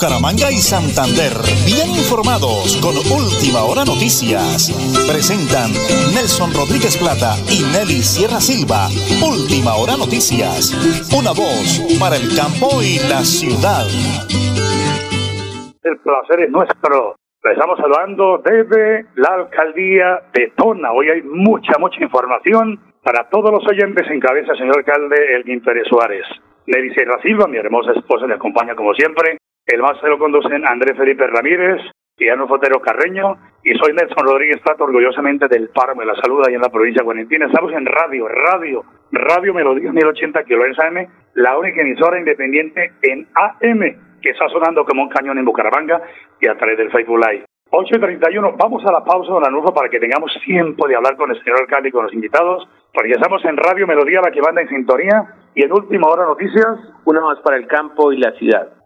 Bucaramanga y Santander, bien informados con Última Hora Noticias. Presentan Nelson Rodríguez Plata y Nelly Sierra Silva. Última Hora Noticias. Una voz para el campo y la ciudad. El placer es nuestro. Le estamos saludando desde la alcaldía de Tona. Hoy hay mucha, mucha información para todos los oyentes en cabeza, señor alcalde Elgin Pérez Suárez. Nelly Sierra Silva, mi hermosa esposa, le acompaña como siempre. El máster lo conducen Andrés Felipe Ramírez y Arno Fotero Carreño. Y soy Nelson Rodríguez Plato, orgullosamente del de la Salud, ahí en la provincia de Guarentina. Estamos en radio, radio, Radio Melodía 1080 kHz AM, la única emisora independiente en AM que está sonando como un cañón en Bucaramanga y a través del Facebook Live. 8 y 31, vamos a la pausa, don Anulfo, para que tengamos tiempo de hablar con el señor alcalde y con los invitados, porque estamos en Radio Melodía, la que manda en sintonía, y en última hora noticias. Una más para el campo y la ciudad.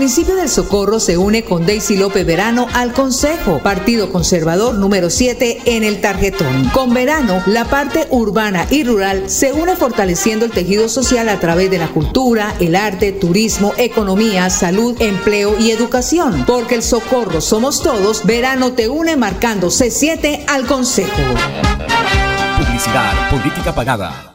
Municipio del Socorro se une con Daisy López Verano al Consejo, Partido Conservador número 7 en el tarjetón. Con Verano, la parte urbana y rural se une fortaleciendo el tejido social a través de la cultura, el arte, turismo, economía, salud, empleo y educación. Porque el Socorro somos todos, Verano te une marcando C7 al Consejo. Publicidad, política pagada.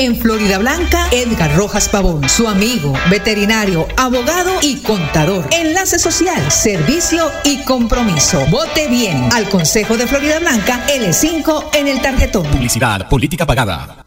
En Florida Blanca, Edgar Rojas Pavón, su amigo, veterinario, abogado y contador. Enlace social, servicio y compromiso. Vote bien al Consejo de Florida Blanca L5 en el tarjetón. Publicidad, política pagada.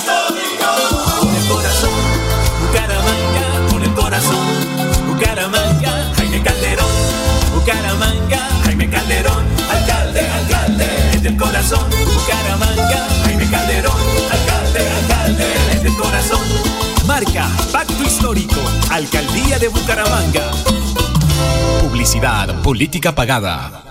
Corazón, Bucaramanga, Jaime Calderón, alcalde, alcalde, desde el corazón. Marca, Pacto Histórico, Alcaldía de Bucaramanga. Publicidad, política pagada.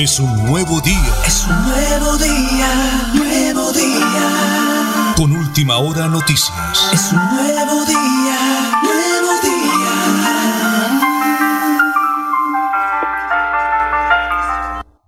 Es un nuevo día. Es un nuevo día, nuevo día. Con última hora noticias. Es un nuevo día, nuevo día.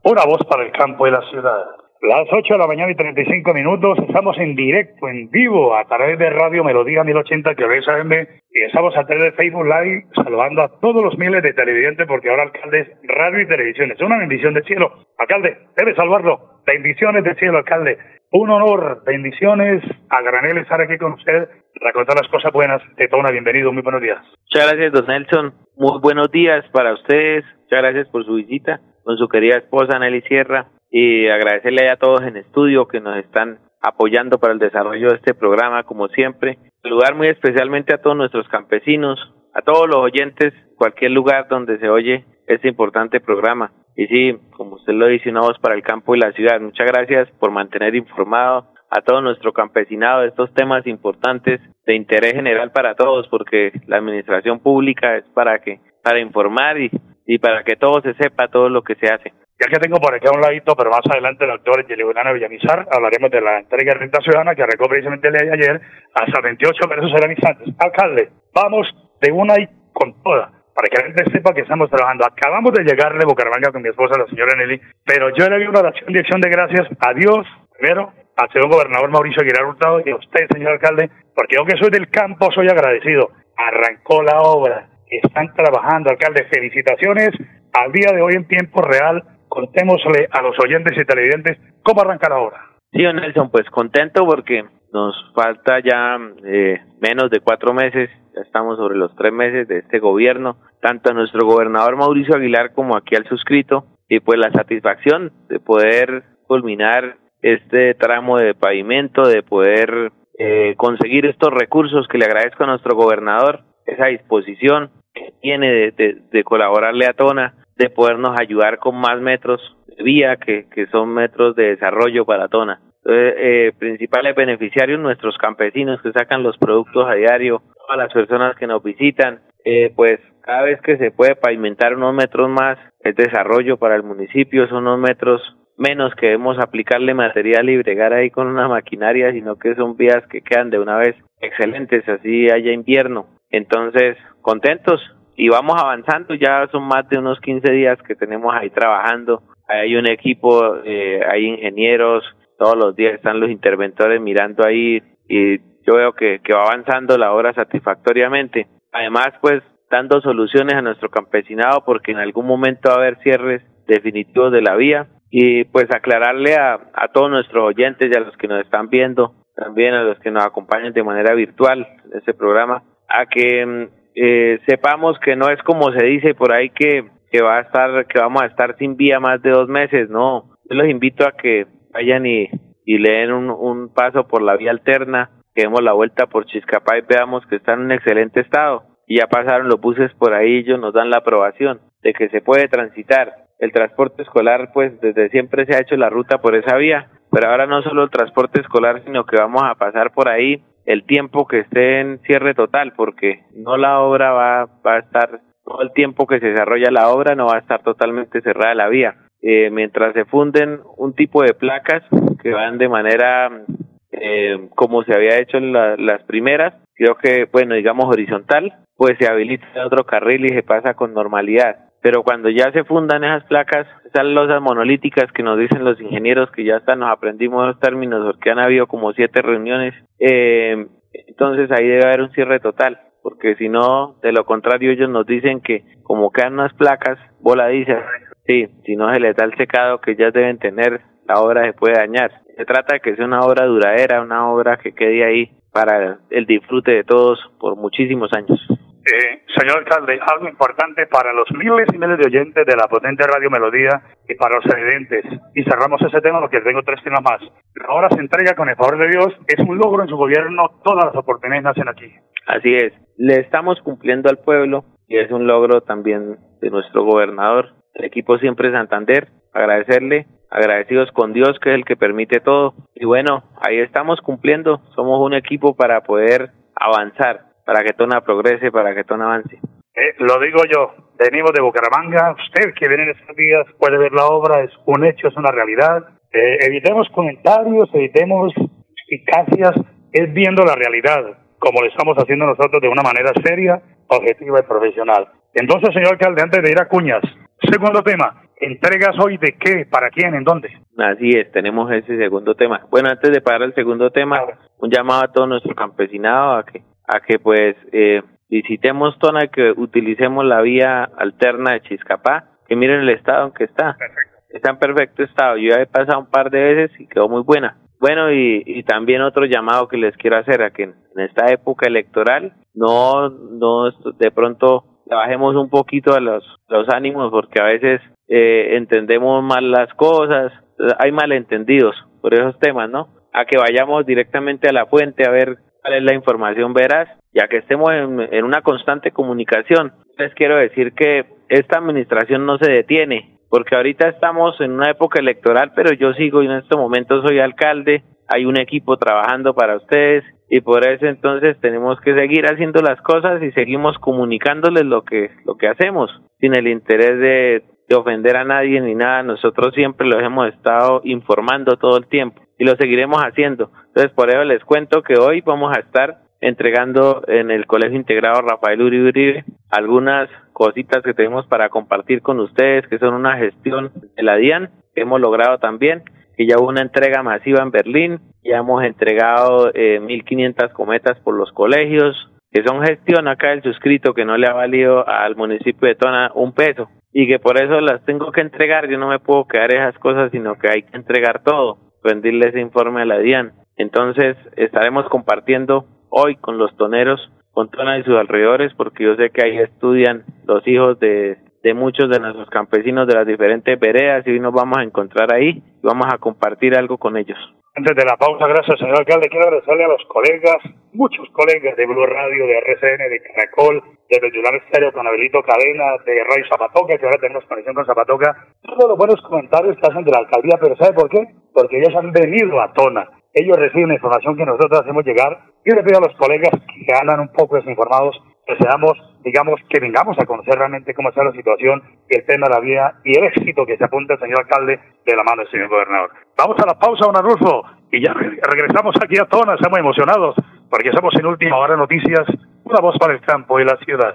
Una voz para el campo y la ciudad. Las 8 de la mañana y 35 minutos, estamos en directo, en vivo, a través de Radio Melodía 1080 que veis AM y estamos a través de Facebook Live saludando a todos los miles de televidentes porque ahora alcalde es radio y televisión. Es una bendición del cielo. Alcalde, debe salvarlo. Bendiciones del cielo, alcalde. Un honor, bendiciones a granel estar aquí con usted para las cosas buenas de Tona. Bienvenido, muy buenos días. Muchas gracias, don Nelson. Muy buenos días para ustedes. Muchas gracias por su visita con su querida esposa Nelly Sierra y agradecerle a todos en estudio que nos están apoyando para el desarrollo de este programa, como siempre. Saludar muy especialmente a todos nuestros campesinos, a todos los oyentes, cualquier lugar donde se oye este importante programa. Y sí, como usted lo dice, una voz para el campo y la ciudad. Muchas gracias por mantener informado a todo nuestro campesinado de estos temas importantes de interés general para todos, porque la administración pública es para que para informar y, y para que todo se sepa todo lo que se hace. Ya que tengo por aquí a un ladito, pero más adelante el doctor Yeligunana Villamizar, hablaremos de la entrega de renta ciudadana que arrancó precisamente el día de ayer hasta 28 pesos instantes. Alcalde, vamos de una y con toda, para que la gente sepa que estamos trabajando. Acabamos de llegar de Bucaramanga con mi esposa, la señora Nelly, pero yo le di una oración de acción de gracias a Dios, primero, al señor gobernador Mauricio Aguilar Hurtado y a usted, señor alcalde, porque yo que soy del campo soy agradecido. Arrancó la obra, están trabajando, alcalde. Felicitaciones al día de hoy en tiempo real contémosle a los oyentes y televidentes cómo arranca la obra. Sí, Nelson, pues contento porque nos falta ya eh, menos de cuatro meses, ya estamos sobre los tres meses de este gobierno, tanto a nuestro gobernador Mauricio Aguilar como aquí al suscrito, y pues la satisfacción de poder culminar este tramo de pavimento, de poder eh, conseguir estos recursos que le agradezco a nuestro gobernador, esa disposición que tiene de, de, de colaborarle a Tona de podernos ayudar con más metros de vía, que, que son metros de desarrollo para Tona. Entonces, eh, principales beneficiarios nuestros campesinos que sacan los productos a diario, todas las personas que nos visitan, eh, pues cada vez que se puede pavimentar unos metros más, es desarrollo para el municipio, son unos metros menos que debemos aplicarle material y bregar ahí con una maquinaria, sino que son vías que quedan de una vez excelentes, así haya invierno. Entonces, contentos, y vamos avanzando, ya son más de unos 15 días que tenemos ahí trabajando, hay un equipo, eh, hay ingenieros, todos los días están los interventores mirando ahí y yo veo que, que va avanzando la obra satisfactoriamente. Además, pues dando soluciones a nuestro campesinado porque en algún momento va a haber cierres definitivos de la vía y pues aclararle a, a todos nuestros oyentes y a los que nos están viendo, también a los que nos acompañan de manera virtual en este programa, a que mm, eh, sepamos que no es como se dice por ahí que, que va a estar, que vamos a estar sin vía más de dos meses, no. Yo los invito a que vayan y, y leen un, un paso por la vía alterna, que demos la vuelta por Chiscapá y veamos que está en un excelente estado. Y ya pasaron los buses por ahí, ellos nos dan la aprobación de que se puede transitar. El transporte escolar, pues desde siempre se ha hecho la ruta por esa vía, pero ahora no solo el transporte escolar, sino que vamos a pasar por ahí el tiempo que esté en cierre total, porque no la obra va, va a estar, todo el tiempo que se desarrolla la obra no va a estar totalmente cerrada la vía. Eh, mientras se funden un tipo de placas que van de manera eh, como se había hecho en las primeras, creo que, bueno, digamos horizontal, pues se habilita otro carril y se pasa con normalidad. Pero cuando ya se fundan esas placas, esas losas monolíticas que nos dicen los ingenieros que ya hasta nos aprendimos los términos porque han habido como siete reuniones, eh, entonces ahí debe haber un cierre total, porque si no, de lo contrario ellos nos dicen que como quedan unas placas voladizas, sí, si no se les da el secado que ya deben tener, la obra se puede dañar. Se trata de que sea una obra duradera, una obra que quede ahí para el disfrute de todos por muchísimos años. Señor alcalde, algo importante para los miles y miles de oyentes de la potente Radio Melodía y para los evidentes. Y cerramos ese tema porque tengo tres temas más. Ahora se entrega con el favor de Dios. Es un logro en su gobierno. Todas las oportunidades nacen aquí. Así es. Le estamos cumpliendo al pueblo y es un logro también de nuestro gobernador, el equipo siempre Santander. Agradecerle, agradecidos con Dios que es el que permite todo. Y bueno, ahí estamos cumpliendo. Somos un equipo para poder avanzar para que Tona progrese, para que Tona avance. Eh, lo digo yo, venimos de Bucaramanga, usted que viene en estos días puede ver la obra, es un hecho, es una realidad. Eh, evitemos comentarios, evitemos eficacias, es viendo la realidad, como lo estamos haciendo nosotros de una manera seria, objetiva y profesional. Entonces, señor alcalde, antes de ir a Cuñas, segundo tema, ¿entregas hoy de qué, para quién, en dónde? Así es, tenemos ese segundo tema. Bueno, antes de parar el segundo tema, un llamado a todo nuestro campesinado a que a que pues eh, visitemos Tona, que utilicemos la vía alterna de Chiscapá, que miren el estado en que está. Está en perfecto estado. Yo ya he pasado un par de veces y quedó muy buena. Bueno, y, y también otro llamado que les quiero hacer a que en, esta época electoral no, no de pronto bajemos un poquito a los, los ánimos porque a veces eh, entendemos mal las cosas, hay malentendidos por esos temas, ¿no? A que vayamos directamente a la fuente a ver cuál es la información veraz, ya que estemos en, una constante comunicación. Les quiero decir que esta administración no se detiene, porque ahorita estamos en una época electoral, pero yo sigo y en este momento soy alcalde, hay un equipo trabajando para ustedes y por eso entonces tenemos que seguir haciendo las cosas y seguimos comunicándoles lo que lo que hacemos sin el interés de, de ofender a nadie ni nada nosotros siempre los hemos estado informando todo el tiempo y lo seguiremos haciendo. Entonces, por eso les cuento que hoy vamos a estar entregando en el Colegio Integrado Rafael Uribe Uribe algunas cositas que tenemos para compartir con ustedes, que son una gestión de la DIAN, que hemos logrado también, que ya hubo una entrega masiva en Berlín, ya hemos entregado eh, 1.500 cometas por los colegios, que son gestión acá del suscrito que no le ha valido al municipio de Tona un peso y que por eso las tengo que entregar, yo no me puedo quedar esas cosas, sino que hay que entregar todo, rendirle ese informe a la DIAN. Entonces estaremos compartiendo hoy con los toneros, con Tona y sus alrededores, porque yo sé que ahí estudian los hijos de, de muchos de nuestros campesinos de las diferentes veredas y hoy nos vamos a encontrar ahí y vamos a compartir algo con ellos. Antes de la pausa, gracias señor alcalde, quiero agradecerle a los colegas, muchos colegas de Blue Radio, de RCN, de Caracol, de Regional Estéreo con Abelito Cadena, de Radio Zapatoca, que ahora tenemos conexión con Zapatoca, todos los buenos comentarios que hacen de la alcaldía, pero ¿sabe por qué? Porque ellos han venido a Tona ellos reciben la información que nosotros hacemos llegar. Yo le pido a los colegas que andan un poco desinformados que seamos, digamos, que vengamos a conocer realmente cómo está la situación, el tema de la vida y el éxito que se apunta el señor alcalde de la mano del señor gobernador. Vamos a la pausa, don Arnulfo, y ya regresamos aquí a Tona, estamos emocionados, porque estamos en última hora noticias, una voz para el campo y la ciudad.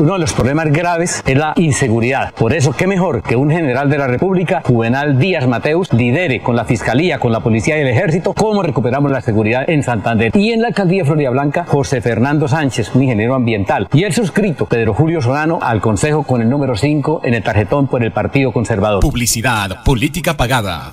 Uno de los problemas graves es la inseguridad. Por eso, qué mejor que un general de la República, Juvenal Díaz Mateus, lidere con la Fiscalía, con la Policía y el Ejército cómo recuperamos la seguridad en Santander. Y en la Alcaldía de Florida Blanca, José Fernando Sánchez, un ingeniero ambiental. Y el suscrito, Pedro Julio Solano, al Consejo con el número 5 en el tarjetón por el Partido Conservador. Publicidad, política pagada.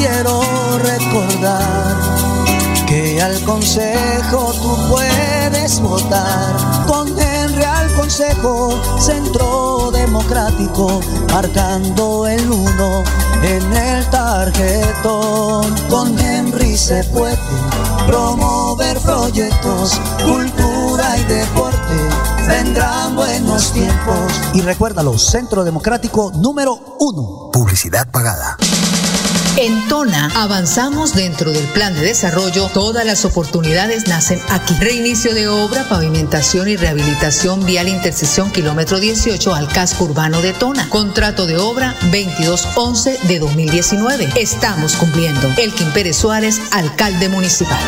quiero recordar que al consejo tú puedes votar. Con Henry al consejo, centro democrático, marcando el uno en el tarjetón. Con Henry se puede promover proyectos, cultura y deporte. Vendrán buenos tiempos. Y recuérdalo, Centro Democrático número uno. Publicidad pagada. En Tona avanzamos dentro del plan de desarrollo. Todas las oportunidades nacen aquí. Reinicio de obra, pavimentación y rehabilitación vial intersección kilómetro 18 al casco urbano de Tona. Contrato de obra 2211 de 2019. Estamos cumpliendo. Elkin Pérez Suárez, alcalde municipal.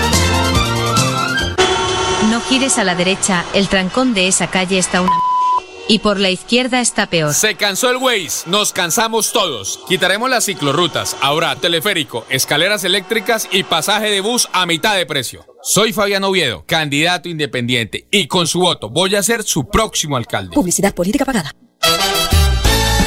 No gires a la derecha, el trancón de esa calle está una... Y por la izquierda está peor. Se cansó el Waze, nos cansamos todos. Quitaremos las ciclorrutas, ahora teleférico, escaleras eléctricas y pasaje de bus a mitad de precio. Soy Fabián Oviedo, candidato independiente, y con su voto voy a ser su próximo alcalde. Publicidad política pagada.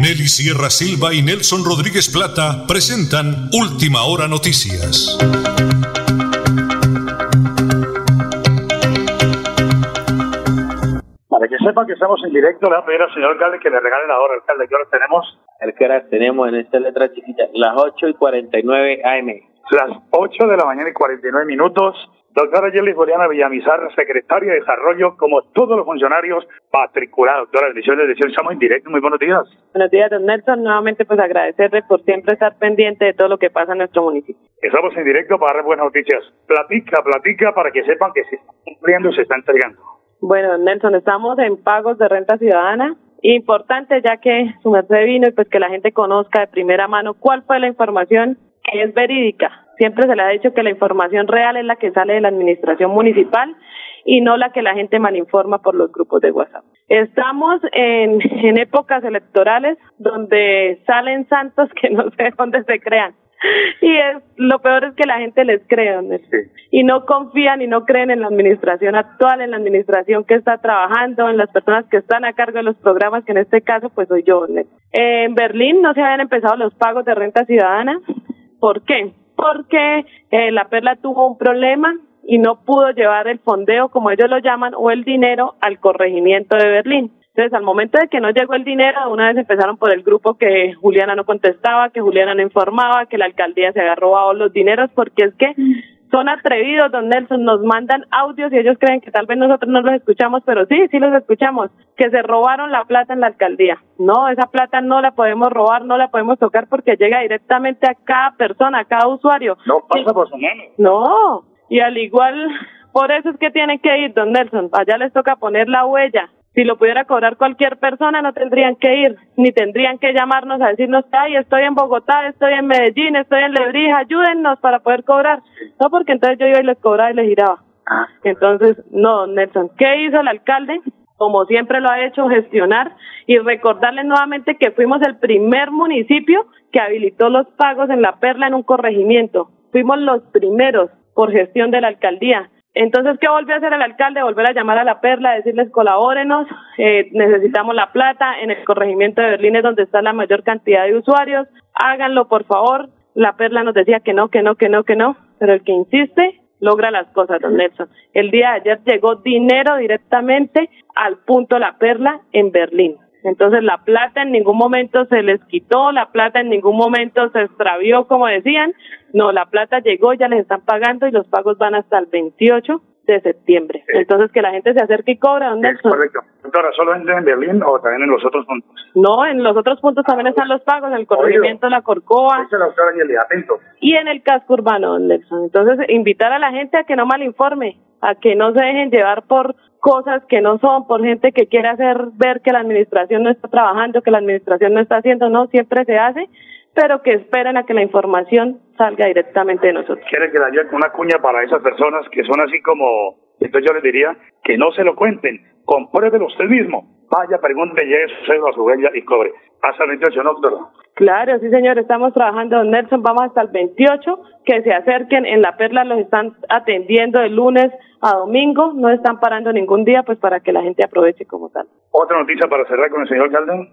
Nelly Sierra Silva y Nelson Rodríguez Plata presentan Última Hora Noticias. Para que sepan que estamos en directo, le voy a pedir al señor alcalde que le regale la hora, alcalde. ¿Qué hora tenemos? El que hora tenemos en esta letra chiquita, las 8 y 49 AM. Las 8 de la mañana y 49 minutos. Doctora Yerlis Boriana Villamizar, secretaria de Desarrollo, como todos los funcionarios matriculados. Doctora, bendiciones, bendiciones. Estamos en directo. Muy buenos días. Buenos días, don Nelson. Nuevamente, pues agradecerle por siempre estar pendiente de todo lo que pasa en nuestro municipio. Estamos en directo para dar buenas noticias. Platica, platica para que sepan que se está cumpliendo y se está entregando. Bueno, don Nelson, estamos en pagos de renta ciudadana. Importante ya que su merced vino y pues que la gente conozca de primera mano cuál fue la información que es verídica. Siempre se le ha dicho que la información real es la que sale de la administración municipal y no la que la gente malinforma por los grupos de WhatsApp. Estamos en, en épocas electorales donde salen santos que no sé dónde se crean. Y es lo peor es que la gente les cree, don Nelson. y no confían y no creen en la administración actual, en la administración que está trabajando, en las personas que están a cargo de los programas, que en este caso pues soy yo. En Berlín no se habían empezado los pagos de renta ciudadana. ¿Por qué? Porque eh, la Perla tuvo un problema y no pudo llevar el fondeo, como ellos lo llaman, o el dinero al corregimiento de Berlín. Entonces, al momento de que no llegó el dinero, una vez empezaron por el grupo que Juliana no contestaba, que Juliana no informaba, que la alcaldía se había robado los dineros, porque es que son atrevidos, don Nelson, nos mandan audios y ellos creen que tal vez nosotros no los escuchamos, pero sí, sí los escuchamos, que se robaron la plata en la alcaldía. No, esa plata no la podemos robar, no la podemos tocar porque llega directamente a cada persona, a cada usuario. No pasa por su mano. No, y al igual, por eso es que tienen que ir, don Nelson, allá les toca poner la huella. Si lo pudiera cobrar cualquier persona, no tendrían que ir, ni tendrían que llamarnos a decirnos, ay, estoy en Bogotá, estoy en Medellín, estoy en Lebrija, ayúdennos para poder cobrar. No, porque entonces yo iba y les cobraba y les giraba. Entonces, no, Nelson, ¿qué hizo el alcalde? Como siempre lo ha hecho, gestionar y recordarles nuevamente que fuimos el primer municipio que habilitó los pagos en la perla en un corregimiento. Fuimos los primeros por gestión de la alcaldía. Entonces, ¿qué volvió a hacer el alcalde? Volver a llamar a la perla, decirles colabórenos, eh, necesitamos la plata, en el corregimiento de Berlín es donde está la mayor cantidad de usuarios, háganlo por favor. La perla nos decía que no, que no, que no, que no, pero el que insiste logra las cosas, don Nelson. El día de ayer llegó dinero directamente al punto La Perla en Berlín. Entonces la plata en ningún momento se les quitó, la plata en ningún momento se extravió, como decían. No, la plata llegó, ya les están pagando y los pagos van hasta el 28 de septiembre. Entonces que la gente se acerque y cobra. ¿dónde Es correcto. Doctora, ¿solamente en Berlín o también en los otros puntos? No, en los otros puntos también están los pagos, en el corregimiento de la Corcoa la doctora atento. y en el casco urbano, don Nelson. Entonces, invitar a la gente a que no malinforme, a que no se dejen llevar por cosas que no son, por gente que quiere hacer ver que la administración no está trabajando, que la administración no está haciendo, no, siempre se hace, pero que esperen a que la información salga directamente de nosotros. Quiere que le haya una cuña para esas personas que son así como, entonces yo les diría que no se lo cuenten, compruébelo usted mismo. Vaya, pregunte, lleve su a su huella y cobre. Hasta el 28, ¿no, doctora? Claro, sí señor, estamos trabajando, don Nelson, vamos hasta el 28, que se acerquen, en La Perla los están atendiendo de lunes a domingo, no están parando ningún día, pues para que la gente aproveche como tal. Otra noticia para cerrar con el señor Calderón.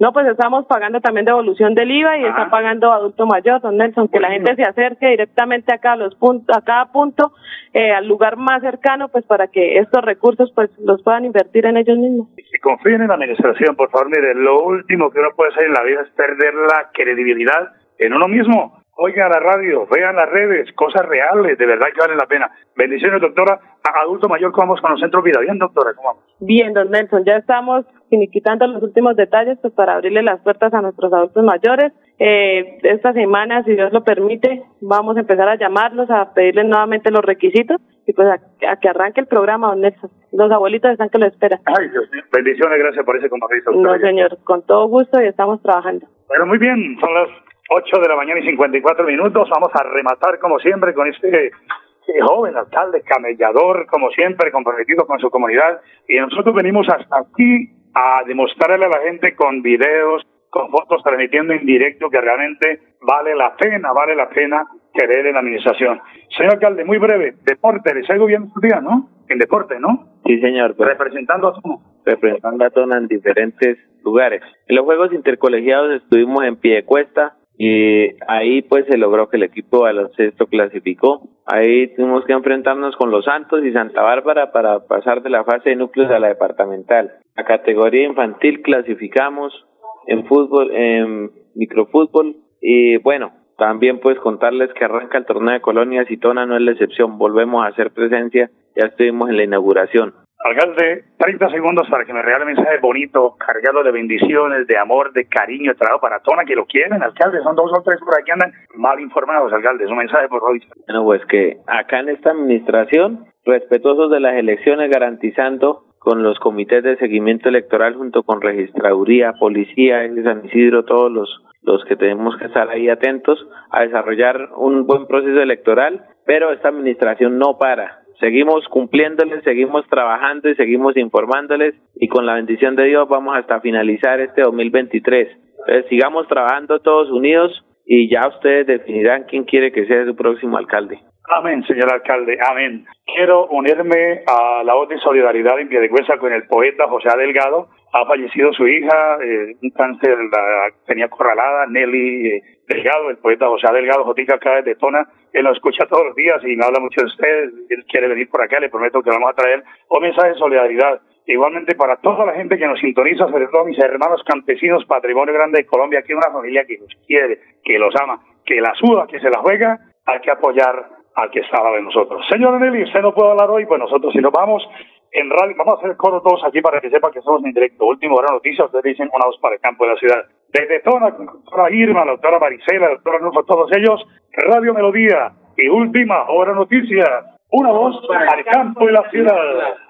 No, pues estamos pagando también devolución del IVA y está pagando adulto mayor, don Nelson, que la gente se acerque directamente acá a los puntos, a cada punto, eh, al lugar más cercano, pues para que estos recursos pues los puedan invertir en ellos mismos. Y confíen en la administración, por favor. Mire, lo último que uno puede hacer en la vida es perder la credibilidad en uno mismo. Oigan la radio, vean las redes, cosas reales, de verdad que valen la pena. Bendiciones, doctora. A adulto mayor, ¿cómo vamos con los centros vida? Bien, doctora, ¿cómo vamos? Bien, don Nelson, ya estamos finiquitando los últimos detalles pues para abrirle las puertas a nuestros adultos mayores. Eh, esta semana, si Dios lo permite, vamos a empezar a llamarlos, a pedirles nuevamente los requisitos y pues a, a que arranque el programa, don Nelson. Los abuelitos están que lo esperan. Ay, Dios mío. Bendiciones, gracias por ese compromiso. No, señor, con todo gusto y estamos trabajando. Bueno, muy bien, son las 8 de la mañana y 54 minutos. Vamos a rematar, como siempre, con este eh, joven alcalde, camellador, como siempre, comprometido con su comunidad. Y nosotros venimos hasta aquí a demostrarle a la gente con videos, con fotos, transmitiendo en directo que realmente vale la pena, vale la pena querer en la administración. Señor alcalde, muy breve, deporte, les algo bien estos días, ¿no? En deporte, ¿no? Sí, señor. pues, Representando a su... representando a Tona en diferentes lugares. En los Juegos Intercolegiados estuvimos en pie de cuesta y ahí pues se logró que el equipo baloncesto clasificó. Ahí tuvimos que enfrentarnos con los Santos y Santa Bárbara para pasar de la fase de núcleos a la departamental. La categoría infantil clasificamos en fútbol, en microfútbol y bueno, también pues contarles que arranca el torneo de colonias y Tona no es la excepción. Volvemos a hacer presencia, ya estuvimos en la inauguración. Alcalde, 30 segundos para que me regale un mensaje bonito, cargado de bendiciones, de amor, de cariño, de trabajo para Tona, que lo quieren, alcalde. Son dos o tres por ahí que andan mal informados, alcalde. Es un mensaje por hoy. Bueno, pues que acá en esta administración, respetuosos de las elecciones, garantizando con los comités de seguimiento electoral junto con registraduría, policía de San Isidro, todos los los que tenemos que estar ahí atentos a desarrollar un buen proceso electoral, pero esta administración no para. Seguimos cumpliéndoles, seguimos trabajando y seguimos informándoles y con la bendición de Dios vamos hasta finalizar este 2023. Entonces sigamos trabajando todos unidos y ya ustedes definirán quién quiere que sea su próximo alcalde. Amén, señor alcalde, amén. Quiero unirme a la voz de solidaridad en Piedecuesta con el poeta José. Delgado. Ha fallecido su hija, eh, un cáncer la tenía corralada, Nelly eh, Delgado, el poeta José. Delgado, Jotica acá desde Tona. Él lo escucha todos los días y me habla mucho de ustedes. Él quiere venir por acá, le prometo que vamos a traer un mensaje de solidaridad. Igualmente para toda la gente que nos sintoniza, sobre todo mis hermanos campesinos, patrimonio grande de Colombia, aquí una familia que los quiere, que los ama, que la suda, que se la juega, hay que apoyar al que está de nosotros. Señor Nelly, usted no puede hablar hoy, pues nosotros si nos vamos en radio, vamos a hacer coro todos aquí para que sepa que estamos en directo. Último hora noticia, ustedes dicen una voz para el campo de la ciudad. Desde Tona, la doctora Irma, la doctora Marisela, la doctora Nufo, todos ellos, Radio Melodía y Última Hora Noticia, una voz para el campo de la ciudad.